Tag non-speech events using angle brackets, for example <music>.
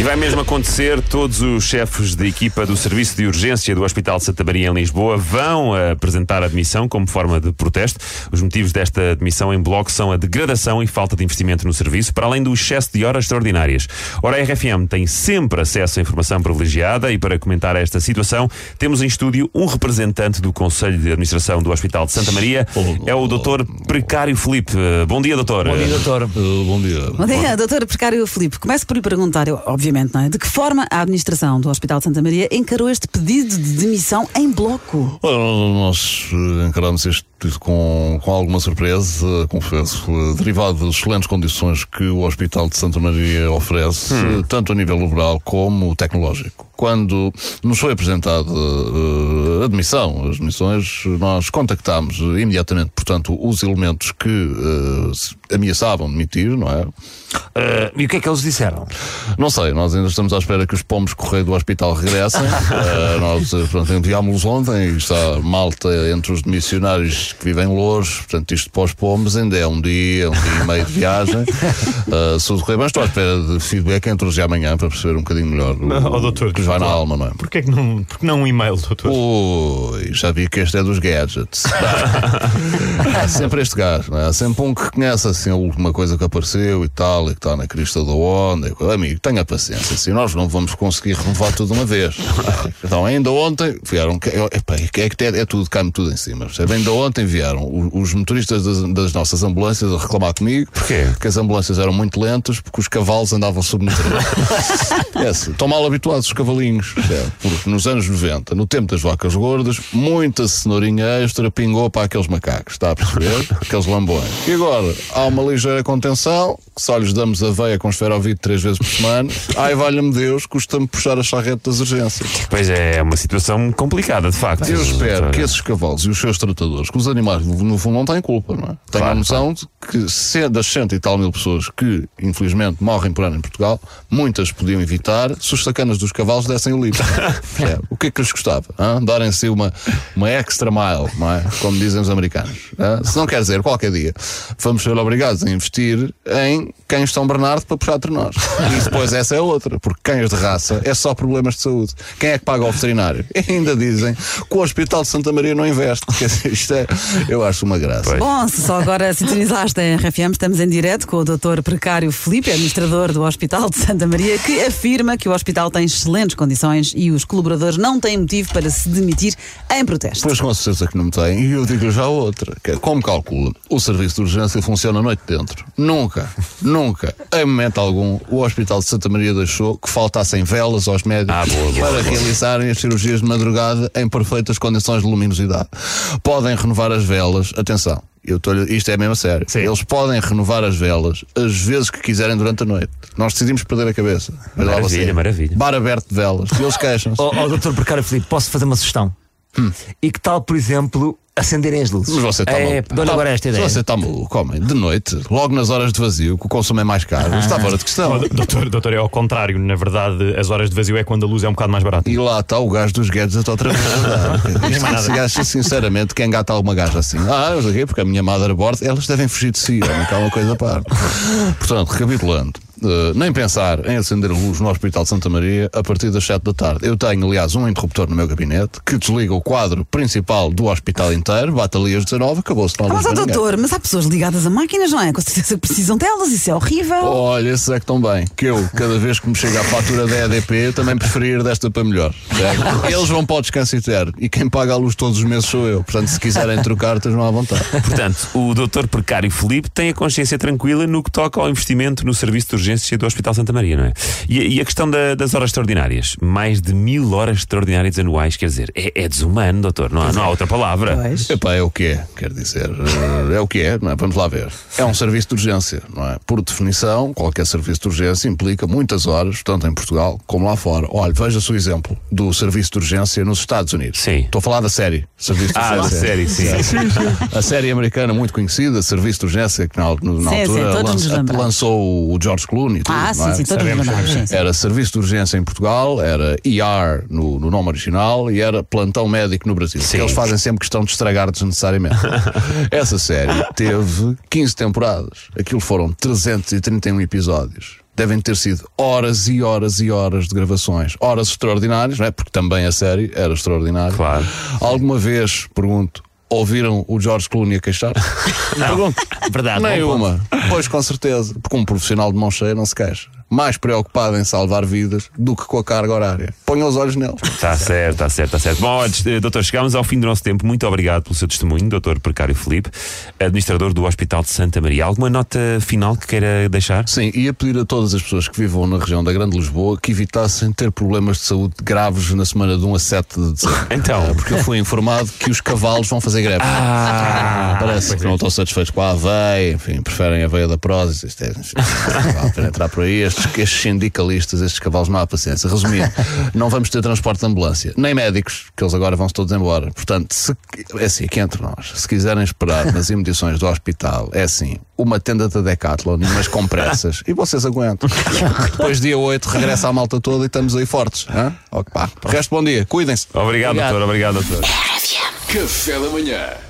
E vai mesmo acontecer, todos os chefes de equipa do Serviço de Urgência do Hospital de Santa Maria em Lisboa vão apresentar a admissão como forma de protesto. Os motivos desta admissão em bloco são a degradação e falta de investimento no serviço, para além do excesso de horas extraordinárias. Ora, a RFM tem sempre acesso a informação privilegiada e para comentar esta situação temos em estúdio um representante do Conselho de Administração do Hospital de Santa Maria, é o Dr. Precário Felipe. Bom dia, doutor. Bom dia, doutor. Uh, bom dia. Bom dia, doutor Precário Filipe. Começo por lhe perguntar, eu, obviamente, não é? De que forma a administração do Hospital de Santa Maria encarou este pedido de demissão em bloco? Nós uh, encaramos este com, com alguma surpresa, confesso, uh, derivado das excelentes condições que o Hospital de Santa Maria oferece, uh, tanto a nível laboral como tecnológico. Quando nos foi apresentada uh, a admissão, as admissões, nós contactámos imediatamente, portanto, os elementos que uh, ameaçavam demitir, não é? Uh, e o que é que eles disseram? Não sei, nós ainda estamos à espera que os pombos correio do hospital regressem. uh, <laughs> nós pronto, enviámos-los ontem e está malta entre os que vivem longe, portanto, isto para os pombos ainda é um dia, um dia e meio de viagem. Uh, <laughs> se o correio, mas estou à espera de feedback entre hoje e amanhã para perceber um bocadinho melhor o, Não, oh, doutor, o que vai na alma, não é? Porquê que não, porque não um e-mail, doutor? Ui, já vi que este é dos gadgets. <laughs> Há sempre este gajo, não é? Há sempre um que conhece assim a última coisa que apareceu e tal, e que está na crista da onda. E. Amigo, tenha paciência, assim nós não vamos conseguir renovar tudo de uma vez. <laughs> Então, ainda ontem vieram, que- epá, é, que é, é tudo, cai-me tudo em cima. percebe? Ainda ontem vieram os, os motoristas das, das nossas ambulâncias a reclamar comigo Porquê? que as ambulâncias eram muito lentas porque os cavalos andavam é assim, <laughs> estão mal habituados os cavalinhos, percebe? porque nos anos 90, no tempo das vacas gordas, muita cenourinha extra pingou para aqueles macacos, está a perceber? <laughs> aqueles lambões. E agora, há uma ligeira contenção, que só lhes damos a veia com esferovite três vezes por semana. <laughs> Ai, valha-me Deus, custa-me puxar a charrete das urgências. Pois é, é uma situação complicada, de facto. Eu espero que esses cavalos e os seus tratadores, que os animais no fundo não têm culpa, não é? Tenham Claro, a noção de que se das cento e tal mil pessoas que, infelizmente, morrem por ano em Portugal, muitas podiam evitar se os sacanas dos cavalos dessem o litro. Percebe? <laughs> o que é que lhes gostava? hã? Darem-se uma, uma extra mile, não é? Como dizem os americanos. hã? Se não quer dizer, qualquer dia, vamos ser obrigados a investir em um, cães de São Bernardo para puxar entre nós. E depois essa é outra, porque cães de raça é só problemas de saúde. Quem é que paga o veterinário? E <laughs> ainda dizem que o Hospital de Santa Maria não investe. Dizer, <laughs> isto é, eu acho uma graça. Bom, se só agora sintonizaste a RFM, estamos em direto com o Dr. Precário Filipe, administrador do Hospital de Santa Maria, que afirma que o hospital tem excelentes condições e os colaboradores não têm motivo para se demitir em protesto. Pois com certeza que não me tem. E eu digo já outra. Que é, como calcula, o serviço de urgência funciona a noite dentro. Nunca, nunca, em momento algum, o Hospital de Santa Maria deixou que faltassem velas aos médicos Ah, boa, boa, para boa. realizarem as cirurgias de madrugada em perfeitas condições de luminosidade. Podem renovar as velas, atenção. Eu tô, isto é mesmo a sério. Sim. Eles podem renovar as velas as vezes que quiserem durante a noite. Nós decidimos perder a cabeça. Maravilha, você. maravilha. Bar aberto de velas. E eles queixam-se. <laughs> Oh, oh doutor Precário Filipe, posso fazer uma sugestão? E que tal, por exemplo, acenderem as luzes? Mas você está é, maluco. Dou-lhe Tá- agora esta ideia. Você está maluco, homem. De noite, logo nas horas de vazio, que o consumo é mais caro. Está fora de questão. Oh, doutor, doutor, é ao contrário. Na verdade, as horas de vazio é quando a luz é um bocado mais barata. E lá está o gajo dos gadgets outra vez. <laughs> Isto, Esse gajo, sinceramente, quem engata alguma gaja assim? Ah, eu sei quê, porque a minha motherboard, elas devem fugir de si, homem, que há uma coisa a par. Portanto, recapitulando. Eh, nem pensar em acender a luz no Hospital de Santa Maria a partir das 7 da tarde. Eu tenho, aliás, um interruptor no meu gabinete que desliga o quadro principal do hospital inteiro, bate ali às 19, acabou-se. Não há luz mas, ó, para ninguém. doutor, mas há pessoas ligadas a máquinas, não é? Com certeza que precisam delas, isso é horrível. Olha, esses é que estão bem. Que eu, cada vez que me chega a fatura da EDP, também preferia ir desta para melhor. <laughs> Eles vão para o descanso eterno e quem paga a luz todos os meses sou eu. Portanto, se quiserem trocar, estejam à vontade. Portanto, o Dr. Precário Felipe tem a consciência tranquila no que toca ao investimento no serviço de urgência urgência do Hospital Santa Maria, não é? E, e a questão da- das horas extraordinárias. Mais de mil horas extraordinárias anuais, quer dizer, é, é desumano, doutor. Não há, não há outra palavra. Pois. Epá, é o que é, quer dizer, eh, é o que é, não é? Vamos lá ver. É um serviço de urgência, não é? Por definição, qualquer serviço de urgência implica muitas horas, tanto em Portugal como lá fora. Olha, veja-se o exemplo do serviço de urgência nos Estados Unidos. Sim. Estou a falar da série. Serviço de Ah, da urgência. série, sim. A série americana muito conhecida, Serviço de Urgência, que na, no- na Sim, sim, altura lançou o George Clooney. E tudo, Ah, não é? sim, sim, todos sim, sim. Era Serviço de Urgência em Portugal, era ER no, no nome original e era Plantão Médico no Brasil. Sim. Eles fazem sempre questão de estragar desnecessariamente. <laughs> Essa série teve 15 temporadas. Aquilo foram 331 episódios. Devem ter sido horas e horas e horas de gravações. Horas extraordinárias, não é? Porque também a série era extraordinária. Claro. Alguma vez, pergunto, ouviram o George Clooney a queixar? Pergunto. Verdade. Nem bom ponto. uma. Pois com certeza. Porque um profissional de mão cheia não se queixa. Mais preocupado em salvar vidas do que com a carga horária. Ponham os olhos neles. Está certo, está certo, está certo. Bom, olha, eh, doutor, chegámos ao fim do nosso tempo. Muito obrigado pelo seu testemunho, doutor Precário Felipe, administrador do Hospital de Santa Maria. Alguma nota final que queira deixar? Sim, ia pedir a todas as pessoas que vivam na região da Grande Lisboa que evitassem ter problemas de saúde graves na semana de 1 a 7 de dezembro. Então. Ah, Porque eu fui informado que os cavalos vão fazer greve. Ah, Parece que não estão satisfeitos com a aveia, enfim, preferem a aveia da prósis. Isto é, enfim, vale entrar por aí. Estes, estes sindicalistas, estes cavalos, não há paciência. Resumindo, <laughs> não vamos ter transporte de ambulância, nem médicos, que eles agora vão-se todos embora. Portanto, se, é assim, aqui entre nós, se quiserem esperar nas <laughs> imediações do hospital, é assim, uma tenda da Decathlon, mas com pressas, e vocês aguentam. Depois, dia 8, regressa a malta toda e estamos aí fortes. hã? Ok, pá. Resto, bom dia, cuidem-se. obrigado, doutor, obrigado, doutor. Café da manhã.